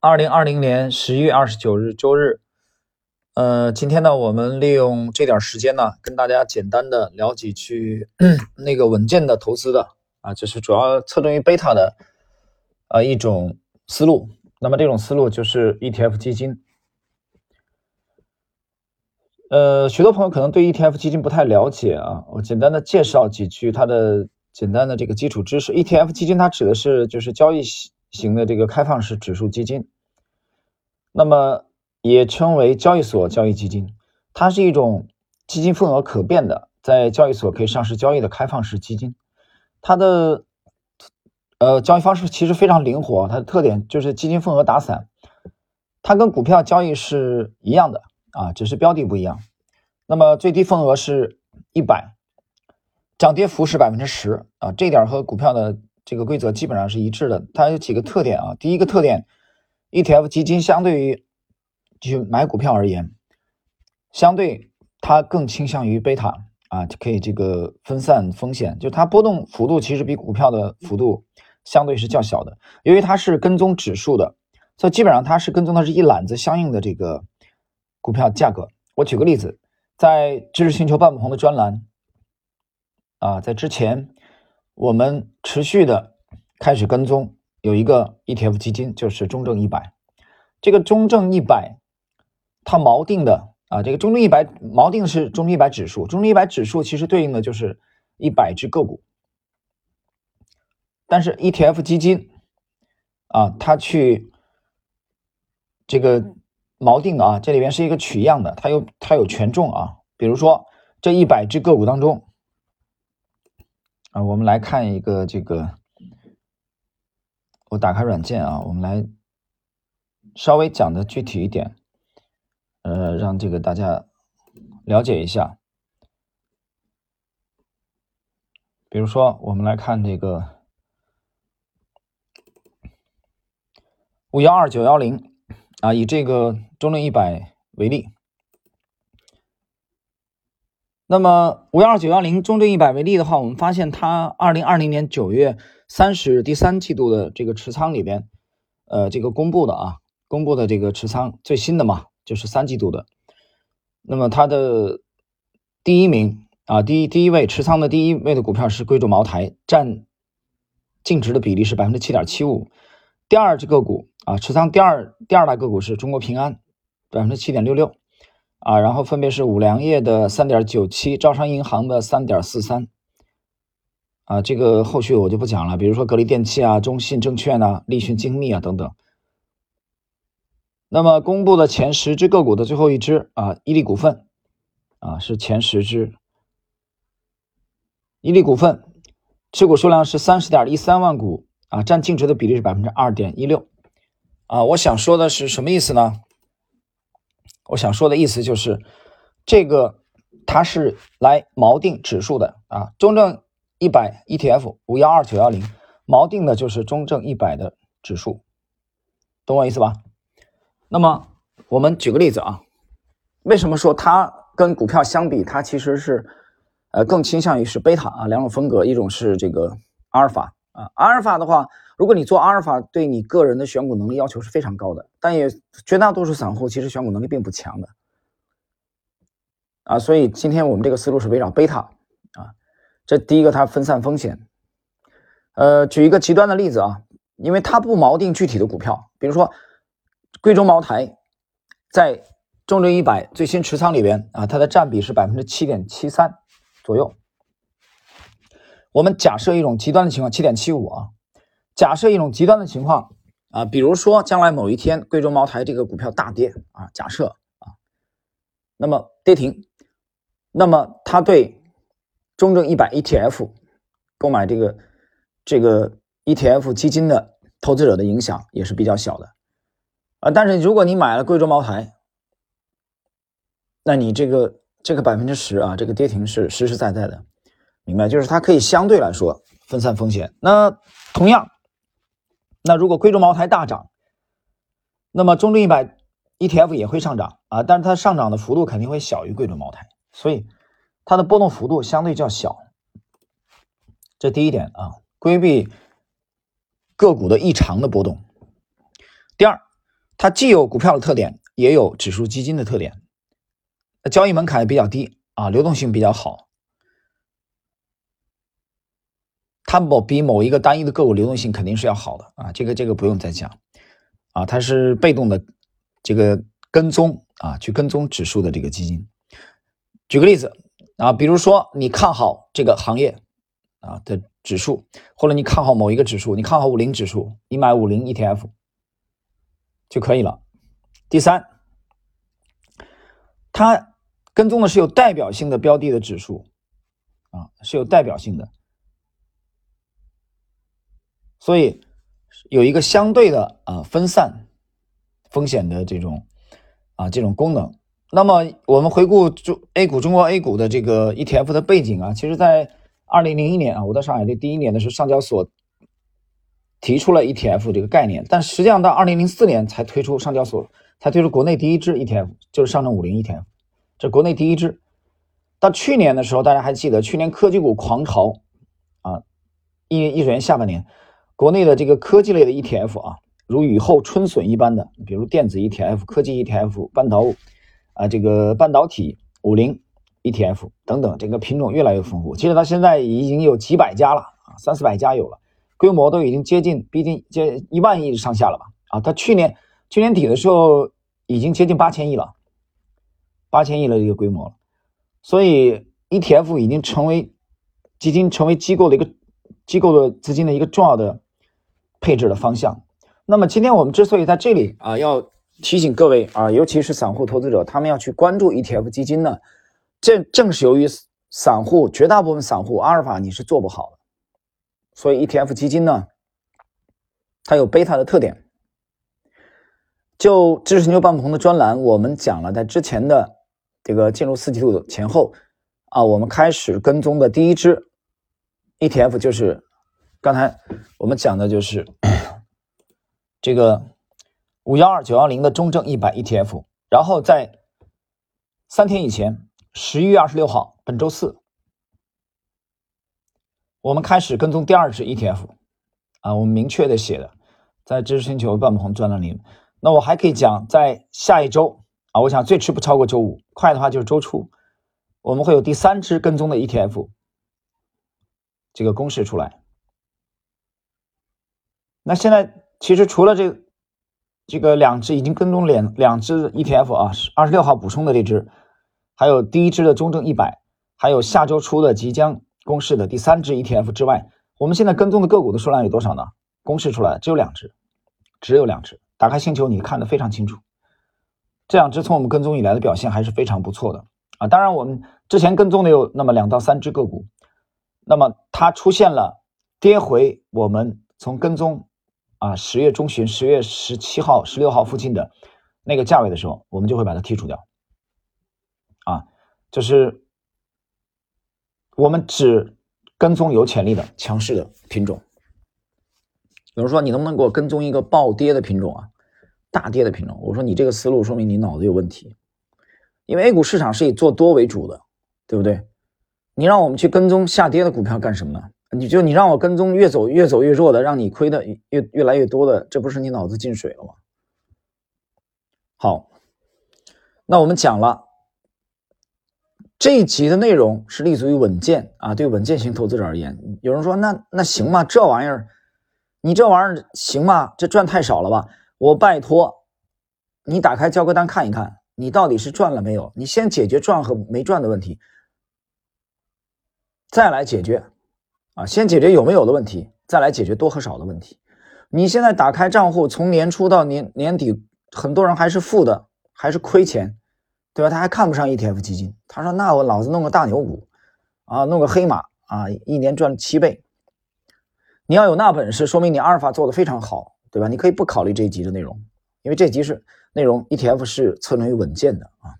二零二零年十一月二十九日周日，呃，今天呢，我们利用这点时间呢，跟大家简单的聊几句 那个稳健的投资的啊，就是主要侧重于贝塔的啊一种思路。那么这种思路就是 ETF 基金。呃，许多朋友可能对 ETF 基金不太了解啊，我简单的介绍几句它的简单的这个基础知识。ETF 基金它指的是就是交易型的这个开放式指数基金，那么也称为交易所交易基金，它是一种基金份额可变的，在交易所可以上市交易的开放式基金。它的呃交易方式其实非常灵活，它的特点就是基金份额打散，它跟股票交易是一样的。啊，只是标的不一样。那么最低份额是一百，涨跌幅是百分之十啊，这点和股票的这个规则基本上是一致的。它有几个特点啊，第一个特点，ETF 基金相对于去买股票而言，相对它更倾向于贝塔啊，可以这个分散风险，就它波动幅度其实比股票的幅度相对是较小的。由于它是跟踪指数的，所以基本上它是跟踪的是一揽子相应的这个。股票价格，我举个例子，在知识星球半不红的专栏啊，在之前我们持续的开始跟踪有一个 ETF 基金，就是中证一百。这个中证一百，它锚定的啊，这个中证一百锚定的是中证一百指数，中证一百指数其实对应的就是一百只个股，但是 ETF 基金啊，它去这个。锚定的啊，这里边是一个取样的，它有它有权重啊。比如说这一百只个股当中啊，我们来看一个这个，我打开软件啊，我们来稍微讲的具体一点，呃，让这个大家了解一下。比如说，我们来看这个五幺二九幺零。啊，以这个中证一百为例，那么五幺二九幺零中证一百为例的话，我们发现它二零二零年九月三十日第三季度的这个持仓里边，呃，这个公布的啊，公布的这个持仓最新的嘛，就是三季度的。那么它的第一名啊，第一第一位持仓的第一位的股票是贵州茅台，占净值的比例是百分之七点七五。第二只个股。啊，持仓第二第二大个股是中国平安，百分之七点六六，啊，然后分别是五粮液的三点九七，招商银行的三点四三，啊，这个后续我就不讲了，比如说格力电器啊、中信证券啊、立讯精密啊等等。那么公布的前十只个股的最后一只啊，伊利股份，啊是前十只，伊利股份持股数量是三十点一三万股，啊，占净值的比例是百分之二点一六。啊，我想说的是什么意思呢？我想说的意思就是，这个它是来锚定指数的啊，中证一百 ETF 五幺二九幺零锚定的就是中证一百的指数，懂我意思吧？那么我们举个例子啊，为什么说它跟股票相比，它其实是呃更倾向于是贝塔啊？两种风格，一种是这个阿尔法啊，阿尔法的话。如果你做阿尔法，对你个人的选股能力要求是非常高的，但也绝大多数散户其实选股能力并不强的，啊，所以今天我们这个思路是围绕贝塔啊，这第一个它分散风险，呃，举一个极端的例子啊，因为它不锚定具体的股票，比如说贵州茅台在中证一百最新持仓里边啊，它的占比是百分之七点七三左右，我们假设一种极端的情况，七点七五啊。假设一种极端的情况啊，比如说将来某一天贵州茅台这个股票大跌啊，假设啊，那么跌停，那么它对中证一百 ETF 购买这个这个 ETF 基金的投资者的影响也是比较小的啊。但是如果你买了贵州茅台，那你这个这个百分之十啊，这个跌停是实实在在的，明白？就是它可以相对来说分散风险。那同样。那如果贵州茅台大涨，那么中证一百 ETF 也会上涨啊，但是它上涨的幅度肯定会小于贵州茅台，所以它的波动幅度相对较小。这第一点啊，规避个股的异常的波动。第二，它既有股票的特点，也有指数基金的特点。交易门槛也比较低啊，流动性比较好。它某比某一个单一的个股流动性肯定是要好的啊，这个这个不用再讲啊，它是被动的这个跟踪啊，去跟踪指数的这个基金。举个例子啊，比如说你看好这个行业啊的指数，或者你看好某一个指数，你看好五零指数，你买五零 ETF 就可以了。第三，它。跟踪的是有代表性的标的的指数，啊，是有代表性的，所以有一个相对的啊分散风险的这种啊这种功能。那么我们回顾中 A 股中国 A 股的这个 ETF 的背景啊，其实在二零零一年啊，我在上海的第一年的时候，上交所提出了 ETF 这个概念，但实际上到二零零四年才推出上交所才推出国内第一支 ETF，就是上证五零 ETF。这国内第一支，到去年的时候，大家还记得去年科技股狂潮啊，一一年下半年，国内的这个科技类的 ETF 啊，如雨后春笋一般的，比如电子 ETF、科技 ETF、半导啊这个半导体五零 ETF 等等，这个品种越来越丰富。其实到现在已经有几百家了啊，三四百家有了，规模都已经接近逼近接一万亿上下了吧？啊，它去年去年底的时候已经接近八千亿了。八千亿的一个规模了，所以 ETF 已经成为基金、成为机构的一个机构的资金的一个重要的配置的方向。那么今天我们之所以在这里啊，要提醒各位啊，尤其是散户投资者，他们要去关注 ETF 基金呢，这正是由于散户绝大部分散户阿尔法你是做不好的，所以 ETF 基金呢，它有贝塔的特点。就知识星球半不同的专栏，我们讲了在之前的。这个进入四季度前后啊，我们开始跟踪的第一支 ETF 就是刚才我们讲的就是这个五幺二九幺零的中证一百 ETF。然后在三天以前，十一月二十六号，本周四，我们开始跟踪第二只 ETF 啊，我们明确的写的在知识星球半亩红专栏里。那我还可以讲在下一周。啊，我想最迟不超过周五，快的话就是周初，我们会有第三只跟踪的 ETF 这个公示出来。那现在其实除了这这个两只已经跟踪两两只 ETF 啊，二十六号补充的这只，还有第一只的中证一百，还有下周初的即将公示的第三只 ETF 之外，我们现在跟踪的个股的数量有多少呢？公示出来只有两只，只有两只。打开星球，你看得非常清楚。这两只从我们跟踪以来的表现还是非常不错的啊！当然，我们之前跟踪的有那么两到三只个股，那么它出现了跌回我们从跟踪啊十月中旬、十月十七号、十六号附近的那个价位的时候，我们就会把它剔除掉啊！就是我们只跟踪有潜力的强势的品种。有人说，你能不能给我跟踪一个暴跌的品种啊？大跌的品种，我说你这个思路说明你脑子有问题，因为 A 股市场是以做多为主的，对不对？你让我们去跟踪下跌的股票干什么呢？你就你让我跟踪越走越走越弱的，让你亏的越越来越多的，这不是你脑子进水了吗？好，那我们讲了这一集的内容是立足于稳健啊，对稳健型投资者而言，有人说那那行吗？这玩意儿，你这玩意儿行吗？这赚太少了吧？我拜托，你打开交割单看一看，你到底是赚了没有？你先解决赚和没赚的问题，再来解决啊，先解决有没有的问题，再来解决多和少的问题。你现在打开账户，从年初到年年底，很多人还是负的，还是亏钱，对吧？他还看不上 ETF 基金，他说：“那我老子弄个大牛股啊，弄个黑马啊，一年赚七倍。”你要有那本事，说明你阿尔法做的非常好。对吧？你可以不考虑这一集的内容，因为这集是内容 ETF 是侧重于稳健的啊。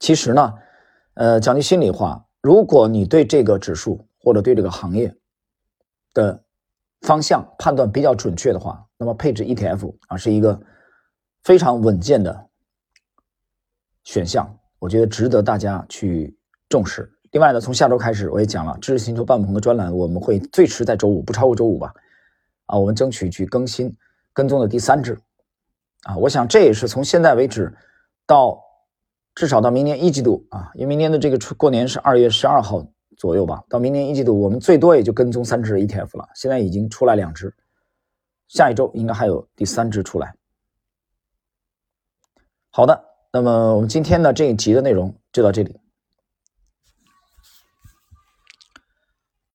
其实呢，呃，讲句心里话，如果你对这个指数或者对这个行业的方向判断比较准确的话，那么配置 ETF 啊是一个非常稳健的选项，我觉得值得大家去重视。另外呢，从下周开始，我也讲了知识星球半不同的专栏，我们会最迟在周五，不超过周五吧。啊，我们争取去更新跟踪的第三只啊。我想这也是从现在为止到至少到明年一季度啊，因为明年的这个过年是二月十二号左右吧，到明年一季度我们最多也就跟踪三只 ETF 了，现在已经出来两只，下一周应该还有第三只出来。好的，那么我们今天的这一集的内容就到这里。